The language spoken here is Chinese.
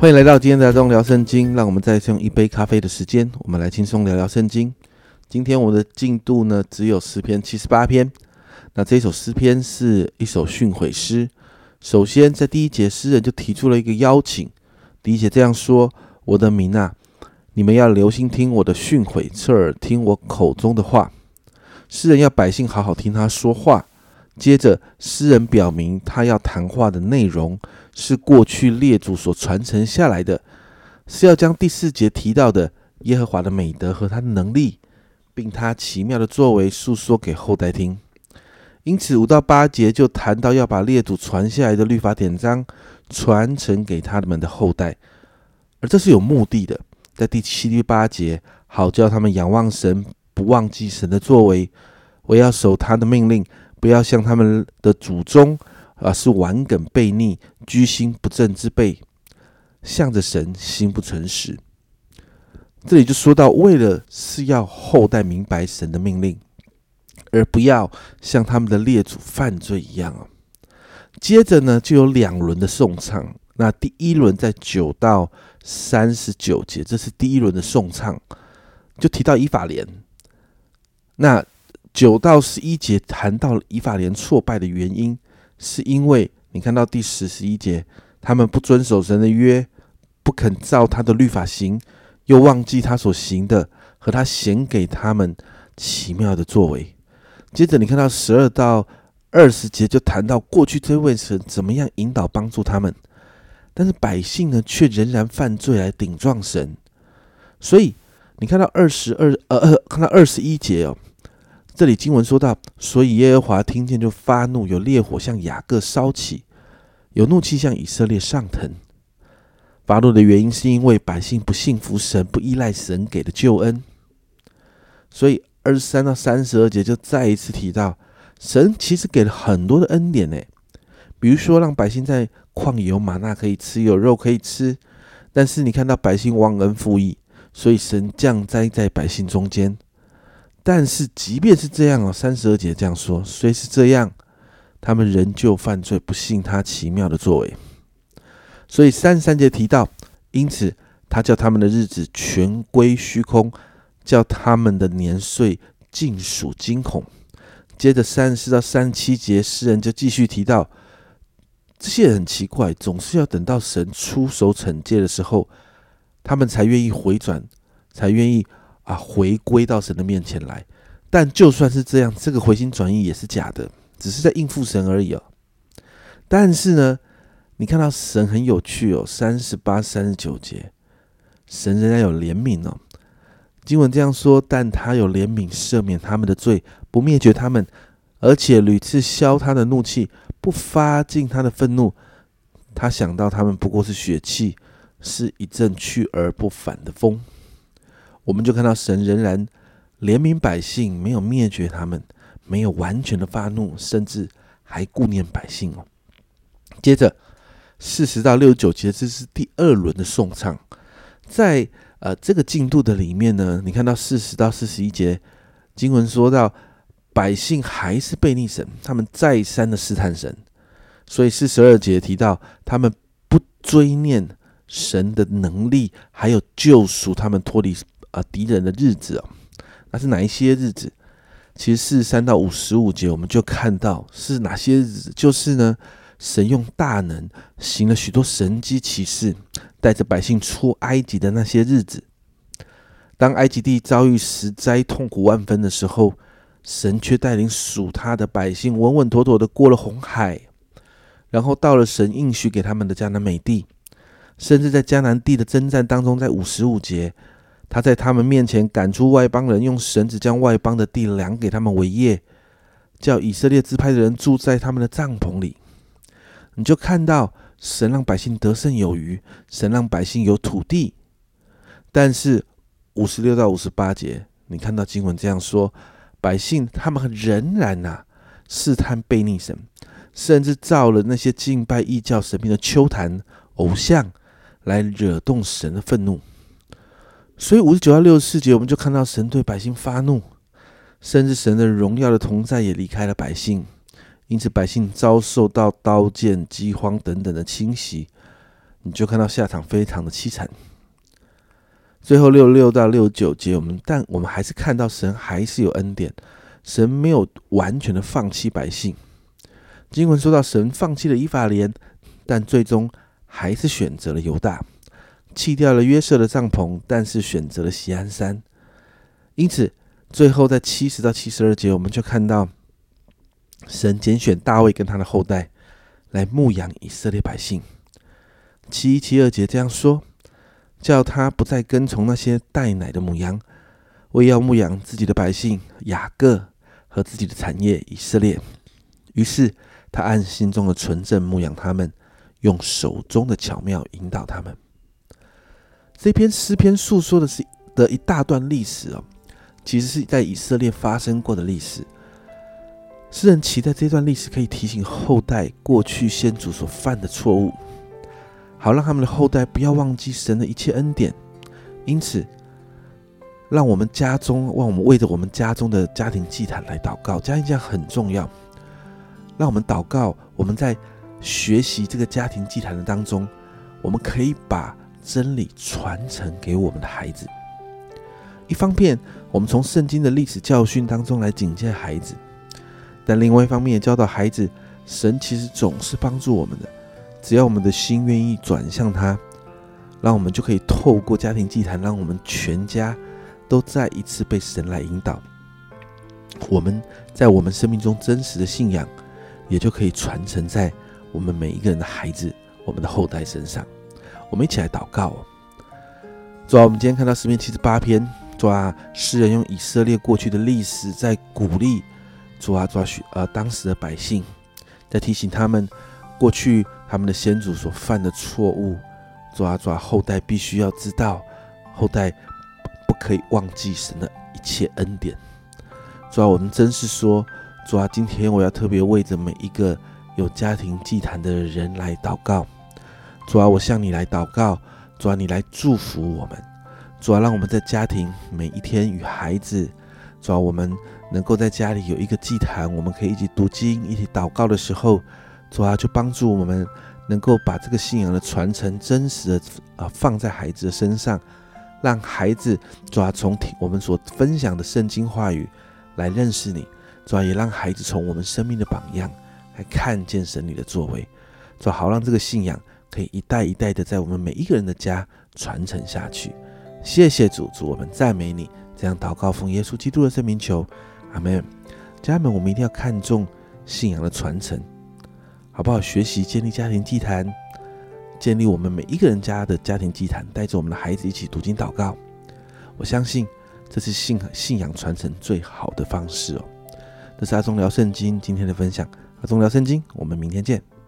欢迎来到今天的中聊圣经，让我们再次用一杯咖啡的时间，我们来轻松聊聊圣经。今天我们的进度呢，只有诗篇七十八篇。那这首诗篇是一首训诲诗。首先，在第一节，诗人就提出了一个邀请。第一节这样说：“我的民啊，你们要留心听我的训诲，侧耳听我口中的话。”诗人要百姓好好听他说话。接着，诗人表明他要谈话的内容是过去列祖所传承下来的，是要将第四节提到的耶和华的美德和他的能力，并他奇妙的作为诉说给后代听。因此，五到八节就谈到要把列祖传下来的律法典章传承给他们的后代，而这是有目的的。在第七、第八节，好叫他们仰望神，不忘记神的作为，我要守他的命令。不要像他们的祖宗，啊，是顽梗悖逆、居心不正之辈，向着神心不诚实。这里就说到，为了是要后代明白神的命令，而不要像他们的列祖犯罪一样啊。接着呢，就有两轮的颂唱。那第一轮在九到三十九节，这是第一轮的颂唱，就提到以法莲。那九到十一节谈到以法莲挫败的原因，是因为你看到第十、十一节，他们不遵守神的约，不肯照他的律法行，又忘记他所行的和他显给他们奇妙的作为。接着你看到十二到二十节，就谈到过去这位神怎么样引导帮助他们，但是百姓呢，却仍然犯罪来顶撞神。所以你看到二十二呃呃，看到二十一节哦。这里经文说到，所以耶和华听见就发怒，有烈火向雅各烧起，有怒气向以色列上腾。发怒的原因是因为百姓不信服神，不依赖神给的救恩。所以二十三到三十二节就再一次提到，神其实给了很多的恩典呢，比如说让百姓在旷野有玛纳可以吃，有肉可以吃。但是你看到百姓忘恩负义，所以神降灾在百姓中间。但是，即便是这样哦，三十二节这样说，虽是这样，他们仍旧犯罪，不信他奇妙的作为。所以三十三节提到，因此他叫他们的日子全归虚空，叫他们的年岁尽属惊恐。接着三十四到三十七节，诗人就继续提到，这些人很奇怪，总是要等到神出手惩戒的时候，他们才愿意回转，才愿意。啊，回归到神的面前来，但就算是这样，这个回心转意也是假的，只是在应付神而已哦。但是呢，你看到神很有趣哦，三十八、三十九节，神仍然有怜悯哦。经文这样说，但他有怜悯，赦免他们的罪，不灭绝他们，而且屡次消他的怒气，不发尽他的愤怒。他想到他们不过是血气，是一阵去而不返的风。我们就看到神仍然怜悯百姓，没有灭绝他们，没有完全的发怒，甚至还顾念百姓哦。接着四十到六十九节，这是第二轮的颂唱。在呃这个进度的里面呢，你看到四十到四十一节经文说到，百姓还是悖逆神，他们再三的试探神，所以四十二节提到他们不追念神的能力，还有救赎他们脱离。啊，敌人的日子哦，那是哪一些日子？其实四十三到五十五节，我们就看到是哪些日子，就是呢，神用大能行了许多神机骑士，带着百姓出埃及的那些日子。当埃及地遭遇十灾、痛苦万分的时候，神却带领属他的百姓稳稳妥妥的过了红海，然后到了神应许给他们的迦南美地，甚至在迦南地的征战当中，在五十五节。他在他们面前赶出外邦人，用绳子将外邦的地量给他们为业，叫以色列支派的人住在他们的帐篷里。你就看到神让百姓得胜有余，神让百姓有土地。但是五十六到五十八节，你看到经文这样说：百姓他们仍然呐试探背逆神，甚至造了那些敬拜异教神明的丘坛偶像，来惹动神的愤怒。所以五十九到六十四节，我们就看到神对百姓发怒，甚至神的荣耀的同在也离开了百姓，因此百姓遭受到刀剑、饥荒等等的侵袭，你就看到下场非常的凄惨。最后六六到六九节，我们但我们还是看到神还是有恩典，神没有完全的放弃百姓。经文说到神放弃了以法莲，但最终还是选择了犹大，弃掉了约瑟的帐篷，但是选择了锡安山。因此，最后在七十到七十二节，我们就看到神拣选大卫跟他的后代来牧养以色列百姓。七一七二节这样说。叫他不再跟从那些带奶的母羊，为要牧养自己的百姓雅各和自己的产业以色列。于是他按心中的纯正牧养他们，用手中的巧妙引导他们。这篇诗篇诉说的是的一大段历史哦，其实是在以色列发生过的历史。诗人期待这段历史可以提醒后代过去先祖所犯的错误。好让他们的后代不要忘记神的一切恩典，因此，让我们家中，让我们为着我们家中的家庭祭坛来祷告。家庭祭坛很重要，让我们祷告。我们在学习这个家庭祭坛的当中，我们可以把真理传承给我们的孩子。一方面，我们从圣经的历史教训当中来警戒孩子；但另外一方面，也教导孩子，神其实总是帮助我们的。只要我们的心愿意转向他，让我们就可以透过家庭祭坛，让我们全家都再一次被神来引导。我们在我们生命中真实的信仰，也就可以传承在我们每一个人的孩子、我们的后代身上。我们一起来祷告。主啊，我们今天看到诗篇七十八篇，主啊，诗人用以色列过去的历史在鼓励主啊，主啊，呃当时的百姓，在提醒他们过去。他们的先祖所犯的错误，抓抓后代必须要知道，后代不可以忘记神的一切恩典。主啊，我们真是说，主啊，今天我要特别为着每一个有家庭祭坛的人来祷告。主啊，我向你来祷告，主啊，你来祝福我们。主啊，让我们在家庭每一天与孩子，主啊，我们能够在家里有一个祭坛，我们可以一起读经、一起祷告的时候。主啊，就帮助我们能够把这个信仰的传承真实的啊放在孩子的身上，让孩子主啊从听我们所分享的圣经话语来认识你，主啊也让孩子从我们生命的榜样来看见神你的作为，主啊好让这个信仰可以一代一代的在我们每一个人的家传承下去。谢谢主，主我们赞美你，这样祷告奉耶稣基督的圣名求，阿门。家人们，我们一定要看重信仰的传承。好不好？学习建立家庭祭坛，建立我们每一个人家的家庭祭坛，带着我们的孩子一起读经祷告。我相信这是信信仰传承最好的方式哦。这是阿忠聊圣经今天的分享，阿忠聊圣经，我们明天见。